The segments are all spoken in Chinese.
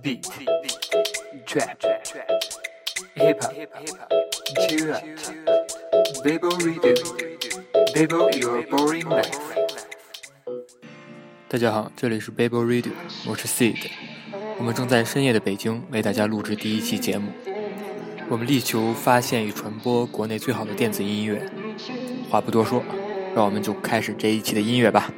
beat, trap, hip hop, chill out, babel redo, babel your boring life。大家好，这里是 Bible Radio，我是 Seed，我们正在深夜的北京为大家录制第一期节目。我们力求发现与传播国内最好的电子音乐。话不多说，让我们就开始这一期的音乐吧。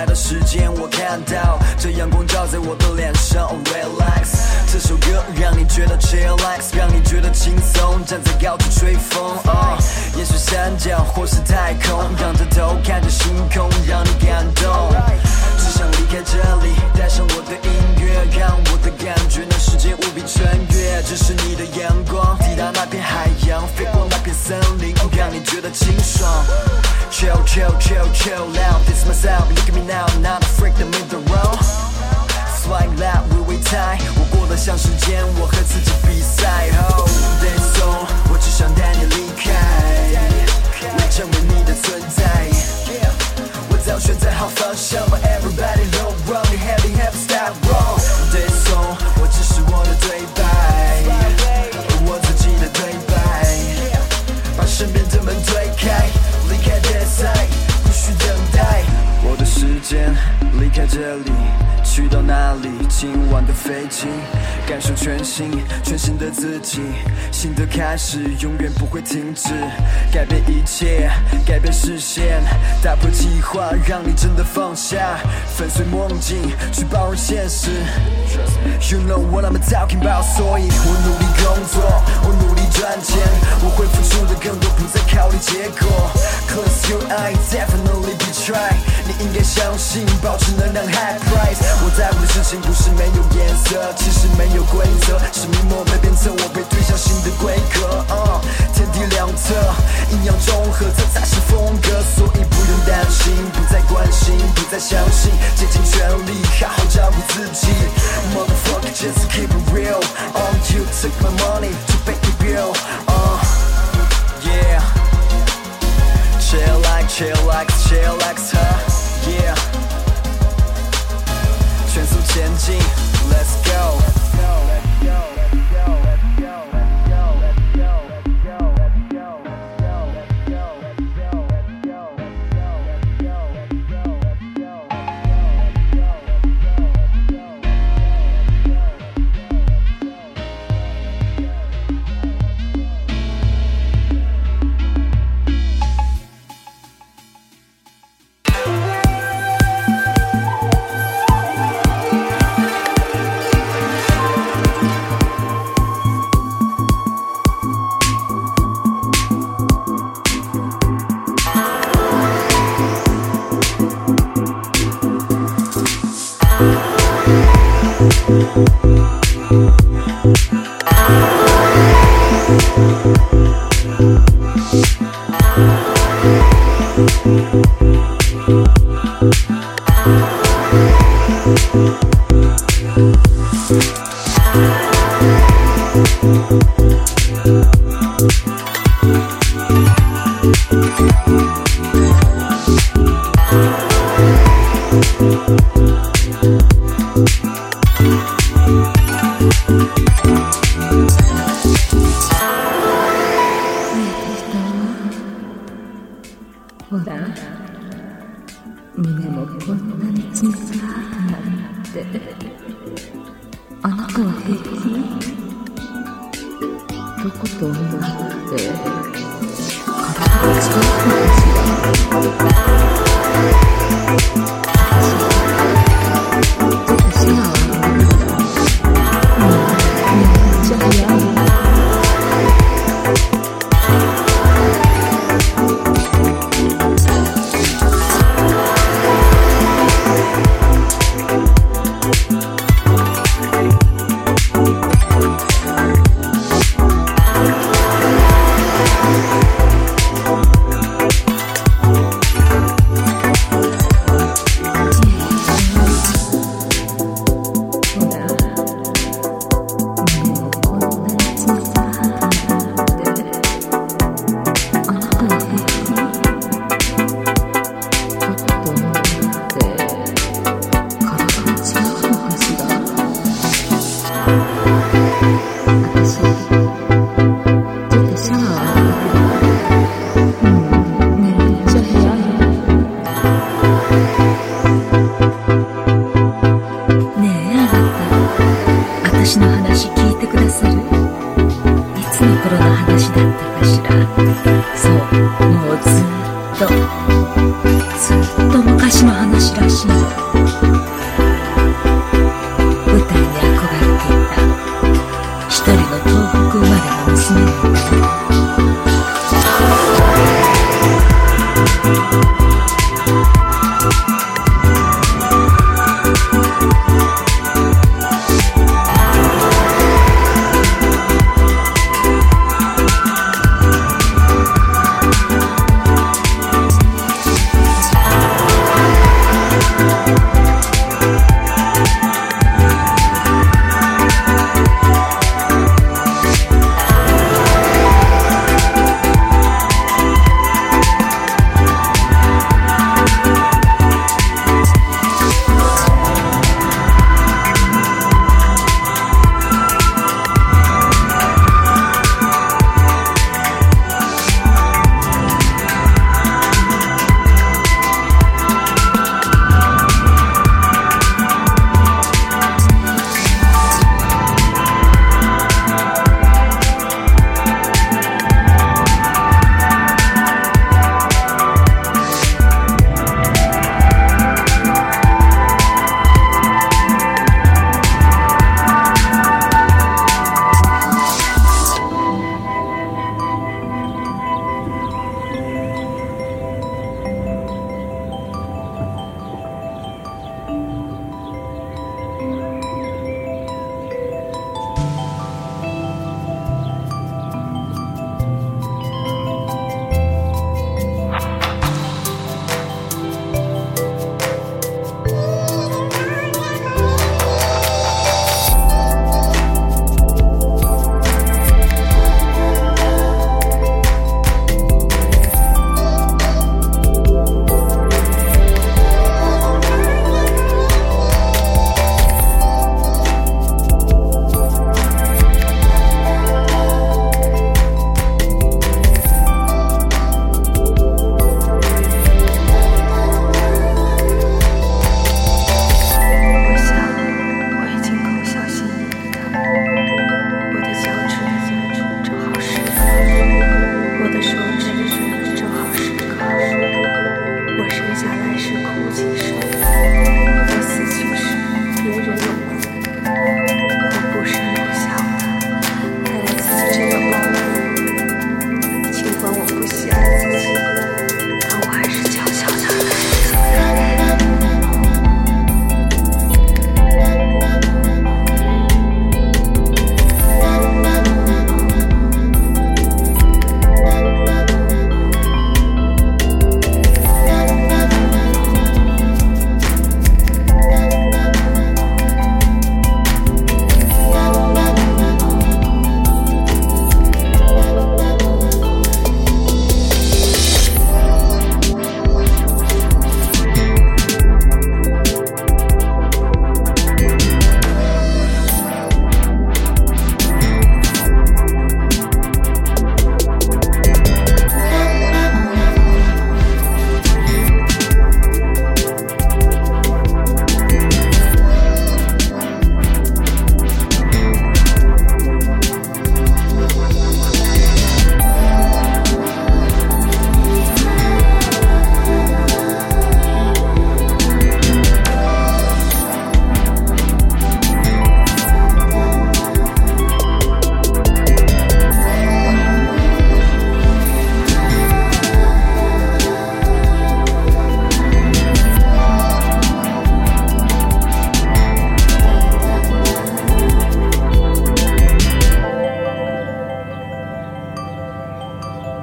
来的时间我看到，这阳光照在我的脸上、oh, relax。这首歌让你觉得 chillax，让你觉得轻松，站在高处吹风。Uh, 也许山脚或是太空，仰着头看着星空，让你感动。只想离开这里，带上我的音乐，让我的感觉那世间无比穿越。这是你的阳光，抵达那片海洋，飞过那片森林，让你觉得轻。chill, chill, chill out. This myself, look at me now, not a freak, I'm the row. Flying loud, we will tie. 我过得像时间，我和自己比赛。Oh, dance song，我只想带你离开，我成为你的存在。我早选择好方向。去到哪里？今晚的飞机，感受全新、全新的自己，新的开始永远不会停止，改变一切，改变视线，打破计划，让你真的放下，粉碎梦境，去包容现实。You know what I'm talking about，所以我努力工作，我努力赚钱，我会付出的更多，不再考虑结果。Close your eyes, definitely be try，你应该相信，保持能量 high price。我在乎的事情不是没有颜色，其实没有规则，是明末被鞭策，我被推向新的规格。uh, 天地两侧，阴阳中和，这才是风格，所以不用担心，不再关心，不再相信，竭尽全力，好好照顾自己。Motherfucker, just keep it real. Um, you took my money to pay the bill. Uh, yeah. Chill like, chill like, chill like, huh? Yeah. 全速前进，Let's go。ほ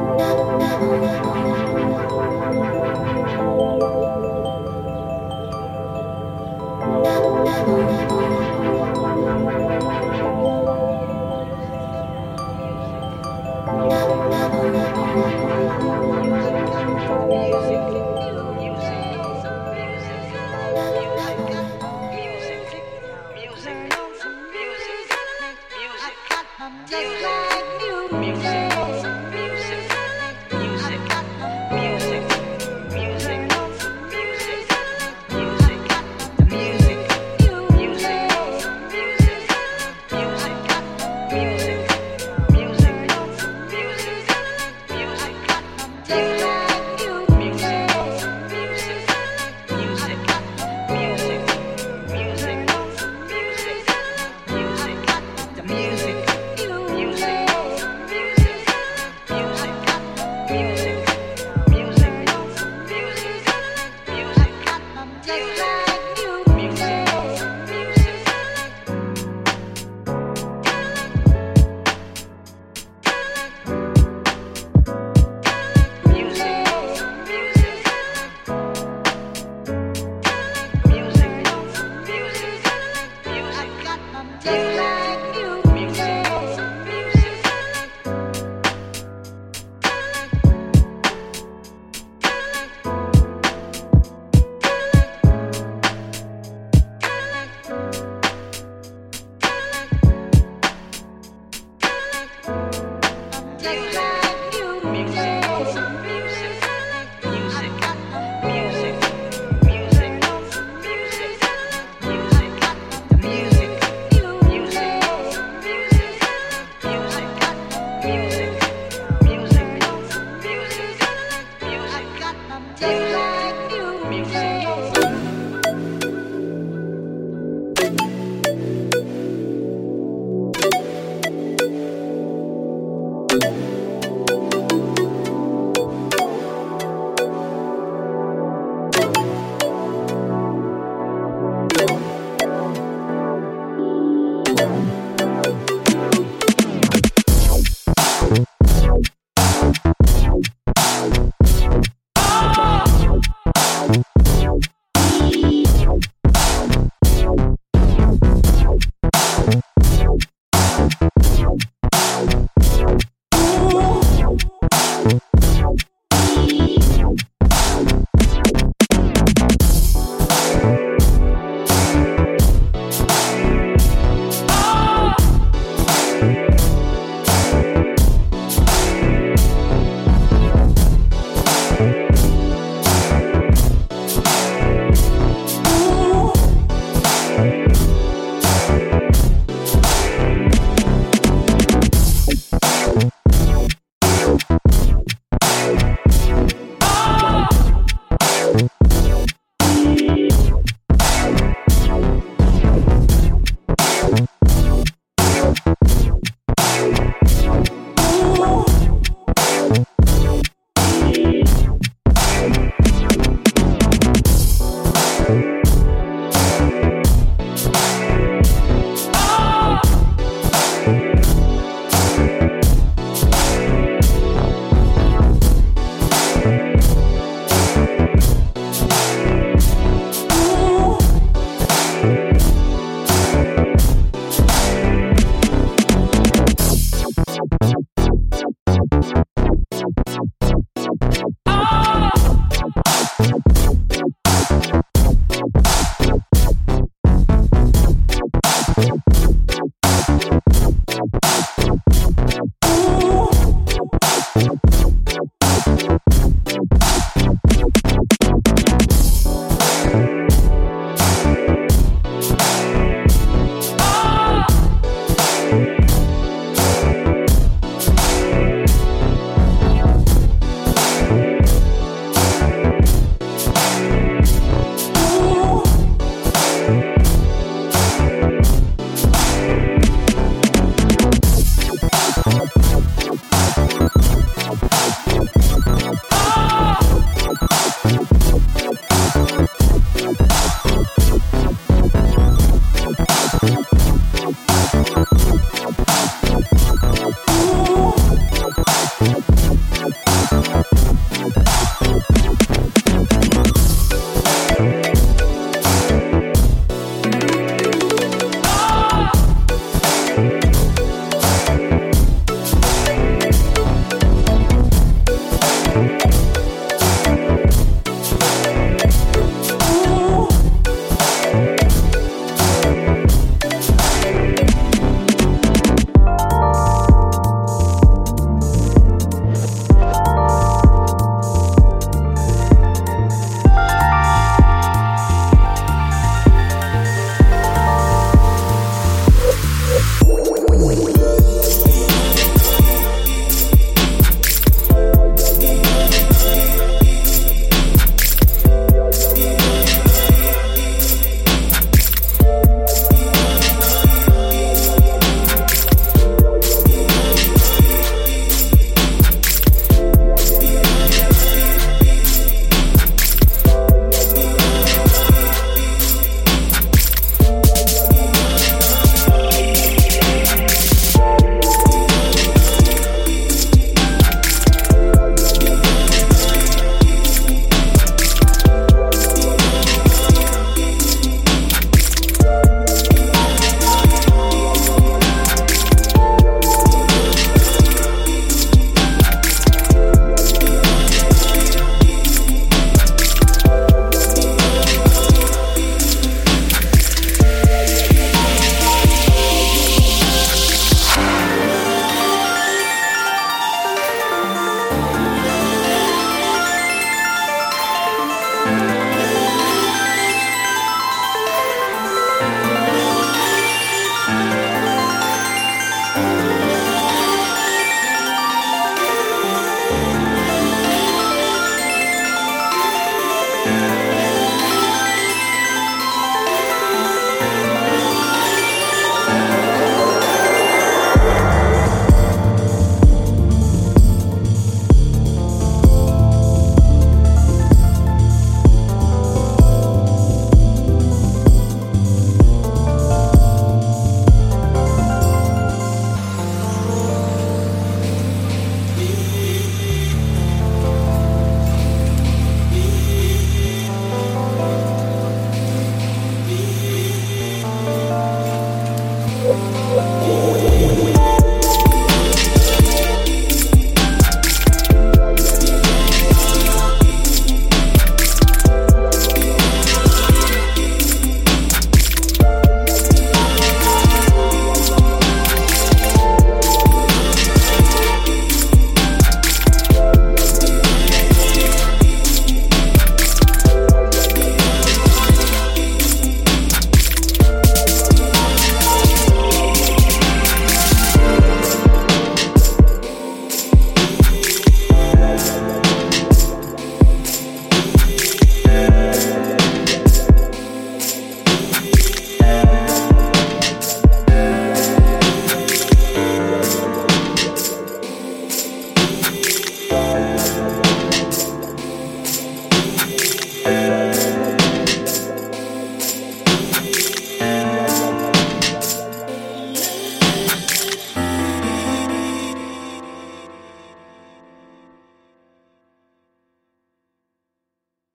No. Hey.